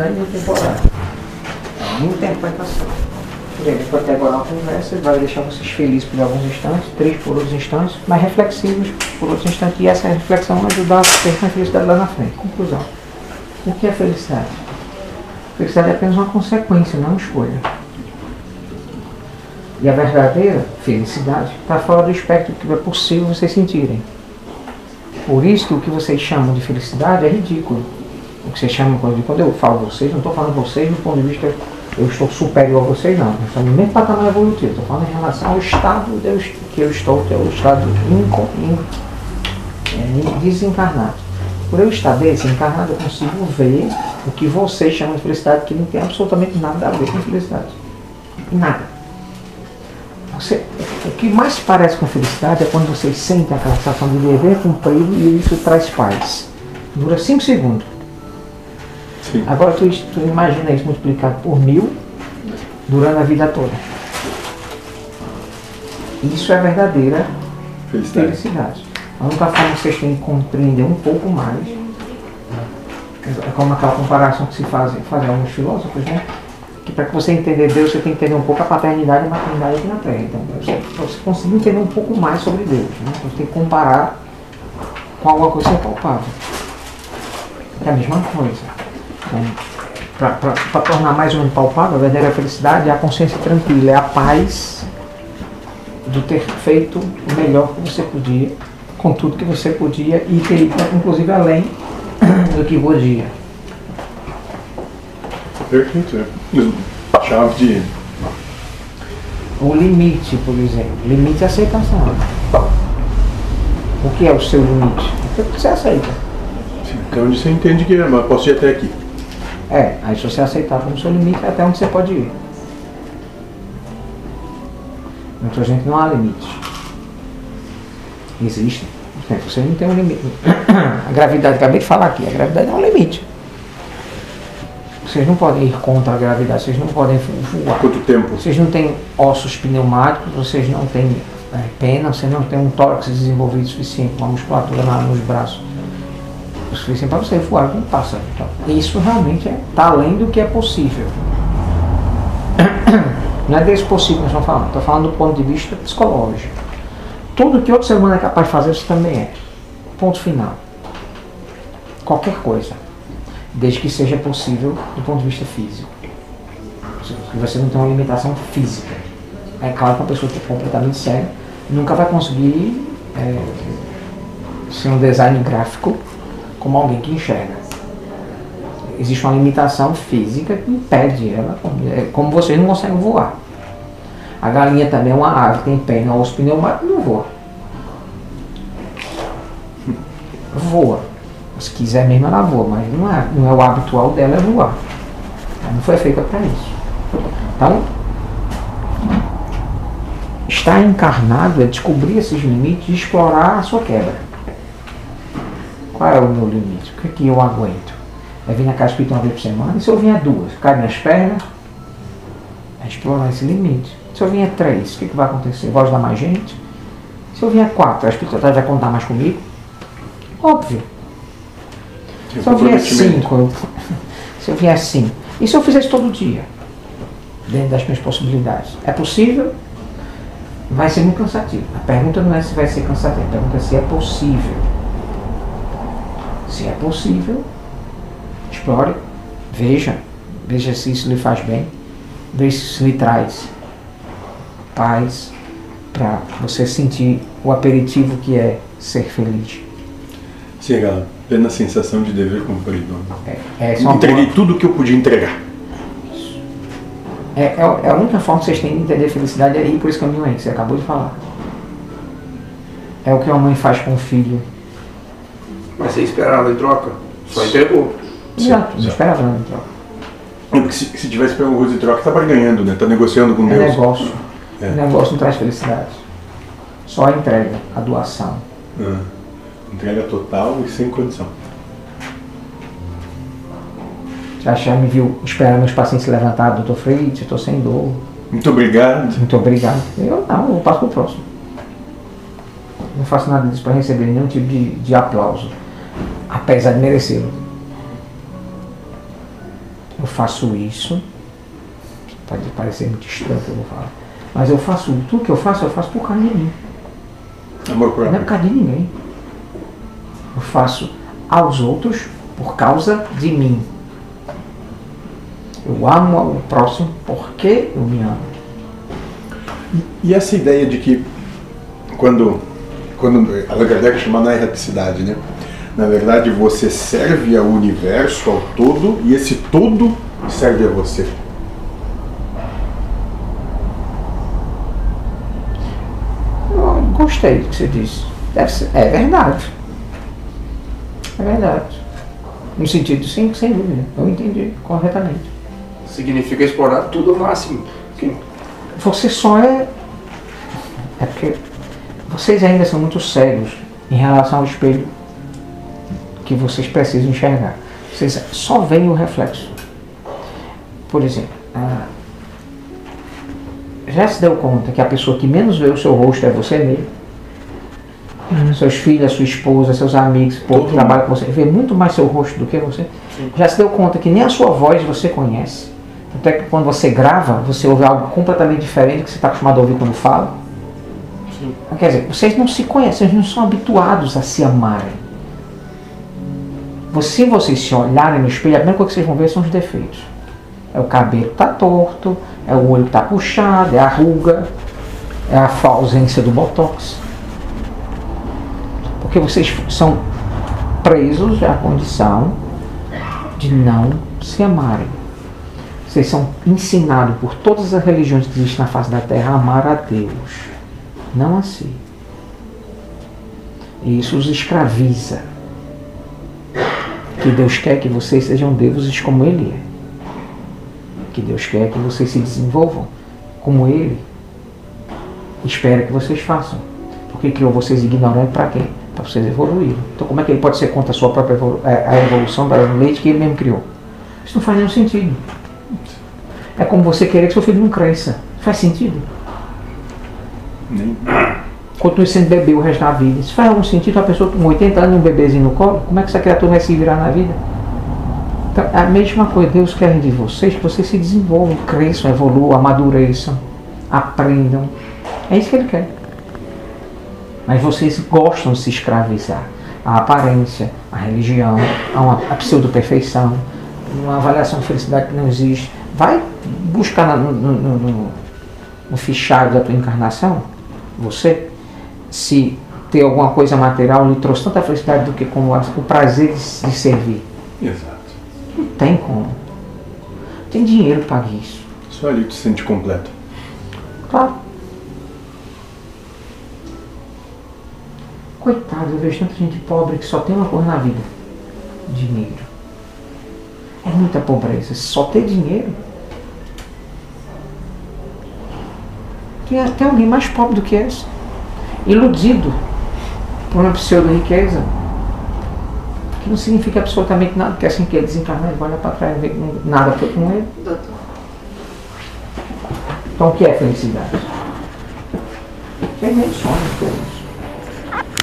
instantânea e temporária. Então, um tempo vai passar. Por exemplo, pode ter agora uma conversa, vai deixar vocês felizes por alguns instantes, três por outros instantes, mas reflexivos por outros instantes, e essa reflexão vai ajudar a ter mais felicidade lá na frente. Conclusão. O que é felicidade? Felicidade é apenas uma consequência, não uma escolha. E a verdadeira felicidade está fora do espectro que é possível vocês sentirem. Por isso que o que vocês chamam de felicidade é ridículo. O que vocês chamam, quando eu falo vocês, não estou falando vocês do ponto de vista eu estou superior a vocês, não. Nós estamos no mesmo patamar evolutivo. Estou falando em relação ao estado que eu estou, que é o estado inco, in, é, desencarnado. Por eu estar desencarnado, eu consigo ver o que vocês chamam de felicidade, que não tem absolutamente nada a ver com felicidade. Nada. Você, o que mais parece com felicidade é quando vocês sentem aquela sensação de dever cumprido e isso traz paz. Dura 5 segundos. Sim. Agora tu, tu imagina isso multiplicado por mil durante a vida toda. Isso é verdadeira felicidade. felicidade. A única forma que vocês têm que compreender um pouco mais é como aquela comparação que se faz, fazem alguns filósofos, né? Que para que você entender Deus, você tem que entender um pouco a paternidade e a maternidade aqui na Terra. Então, você, você conseguir entender um pouco mais sobre Deus, né? Você tem que comparar com alguma coisa que é palpável. É a mesma coisa. Para tornar mais menos palpável, a verdadeira felicidade é a consciência tranquila, é a paz de ter feito o melhor que você podia, com tudo que você podia e ter ido, inclusive, além do que podia. Perfeito, é. Chave de. O limite, por exemplo. Limite é aceitação. O que é o seu limite? O que você aceita. Sim, então você entende que é, mas posso ir até aqui. É, aí se você aceitar como seu limite, é até onde você pode ir. Muita gente não há limite. Existe. Você não tem um limite. A gravidade, acabei de falar aqui, a gravidade é um limite. Vocês não podem ir contra a gravidade, vocês não podem voar. Quanto tempo? Vocês não têm ossos pneumáticos, vocês não têm é, pena, vocês não têm um tórax desenvolvido suficiente, uma musculatura nos braços o suficiente para você voar com um pássaro. Então, isso realmente está é, tá além do que é possível. Não é desse possível que nós estamos falando, estou falando do ponto de vista psicológico. Tudo que outro ser humano é capaz de fazer, você também é. Ponto final. Qualquer coisa. Desde que seja possível do ponto de vista físico. Que você não tem uma limitação física. É claro que uma pessoa que é completamente séria nunca vai conseguir é, ser um design gráfico como alguém que enxerga. Existe uma limitação física que impede ela, é como vocês não conseguem voar. A galinha também é uma ave, tem pena, os pneumáticos não voa. Voa. Se quiser mesmo ela voa, mas não é, não é o habitual dela é voar. Ela não foi feita para isso. Então, estar encarnado é descobrir esses limites e explorar a sua quebra. Qual é o meu limite? O que, é que eu aguento? É vir na casa espírita uma vez por semana? E se eu vier duas? Cai minhas pernas? É explorar esse limite. Se eu vier três, o que, que vai acontecer? Vou ajudar mais gente? Se eu vier quatro, a espiritualidade vai contar mais comigo? Óbvio. se eu vier cinco, eu, se eu vier cinco. E se eu fizer isso todo dia? Dentro das minhas possibilidades. É possível? Vai ser muito cansativo. A pergunta não é se vai ser cansativo, a pergunta é se é possível. Se é possível, explore, veja, veja se isso lhe faz bem, veja se isso lhe traz paz para você sentir o aperitivo que é ser feliz. Sim, aquela plena sensação de dever cumprido. É, é Entreguei tudo o que eu podia entregar. É, é, é, a única forma que vocês têm de entender felicidade é ir por esse caminho aí que você acabou de falar. É o que uma mãe faz com o filho mas você esperava em troca? Só entregou. Exato, não esperava nada em troca. Porque se, se tivesse pego alguma coisa em troca, tá ganhando, né? Tá negociando com é Deus. Negócio. É. O negócio não traz felicidade. Só a entrega, a doação. Ah, entrega total e sem condição. Já, já me viu esperando meus pacientes se levantar, doutor Freitas, estou sem dor. Muito obrigado. Muito obrigado. Eu não, eu passo para o próximo. Não faço nada disso para receber nenhum tipo de, de aplauso apesar de merecê-lo. Eu faço isso. Pode parecer muito estranho o que eu vou falar. Mas eu faço, tudo que eu faço, eu faço por causa de mim. Amor Não é por causa de ninguém. Eu faço aos outros por causa de mim. Eu amo o próximo porque eu me amo. E essa ideia de que quando, quando Allan Kardec chama na erraticidade, né? Na verdade, você serve ao universo, ao todo, e esse todo serve a você. Eu gostei do que você disse. Deve ser, é verdade. É verdade. No sentido sim, sem dúvida. Eu entendi corretamente. Significa explorar tudo ao máximo. Que- Você só é. É porque vocês ainda são muito cegos em relação ao espelho que vocês precisam enxergar. Vocês só veem o reflexo. Por exemplo, já se deu conta que a pessoa que menos vê o seu rosto é você mesmo? Seus filhos, sua esposa, seus amigos, o povo Todo que trabalha com você, vê muito mais seu rosto do que você. Já se deu conta que nem a sua voz você conhece. Até que quando você grava, você ouve algo completamente diferente do que você está acostumado a ouvir quando fala. Sim. Quer dizer, vocês não se conhecem, vocês não são habituados a se amarem. Se vocês se olharem no espelho, a primeira coisa que vocês vão ver são os defeitos. É o cabelo que está torto, é o olho que está puxado, é a ruga, é a ausência do botox. Porque vocês são presos à condição de não se amarem. Vocês são ensinados por todas as religiões que existem na face da terra a amar a Deus, não a si. E isso os escraviza. Que Deus quer que vocês sejam deuses como Ele é. Que Deus quer que vocês se desenvolvam como Ele espera que vocês façam. Porque criou vocês ignorantes para quê? Para vocês evoluírem. Então como é que ele pode ser contra a sua própria eh, a evolução da leite que ele mesmo criou? Isso não faz nenhum sentido. É como você querer que seu filho não cresça. Faz sentido? Nem- Continue sendo bebê o resto da vida. Isso faz algum sentido? Uma pessoa com 80 anos e um bebezinho no colo? Como é que essa criatura vai se virar na vida? Então, é a mesma coisa. Deus quer de vocês que vocês se desenvolvam, cresçam, evoluam, amadureçam, aprendam. É isso que Ele quer. Mas vocês gostam de se escravizar. A aparência, a religião, a, uma, pseudo-perfeição, uma avaliação de felicidade que não existe. Vai buscar no- no- no- no fichário da tua encarnação, você, se ter alguma coisa material lhe trouxe tanta felicidade do que como o prazer de, de servir. Exato. Não tem como. Tem dinheiro para isso. Só ali tu se sente completo. Claro. Coitado, eu vejo tanta gente pobre que só tem uma coisa na vida: dinheiro. É muita pobreza. Só ter dinheiro. Tem até alguém mais pobre do que esse. Iludido por uma pseudo-riqueza. Que não significa absolutamente nada, porque assim que ele desencarnar, ele vai olhar para trás e ver que nada foi com ele. Então o que é felicidade? Tem meio sonho, coisas.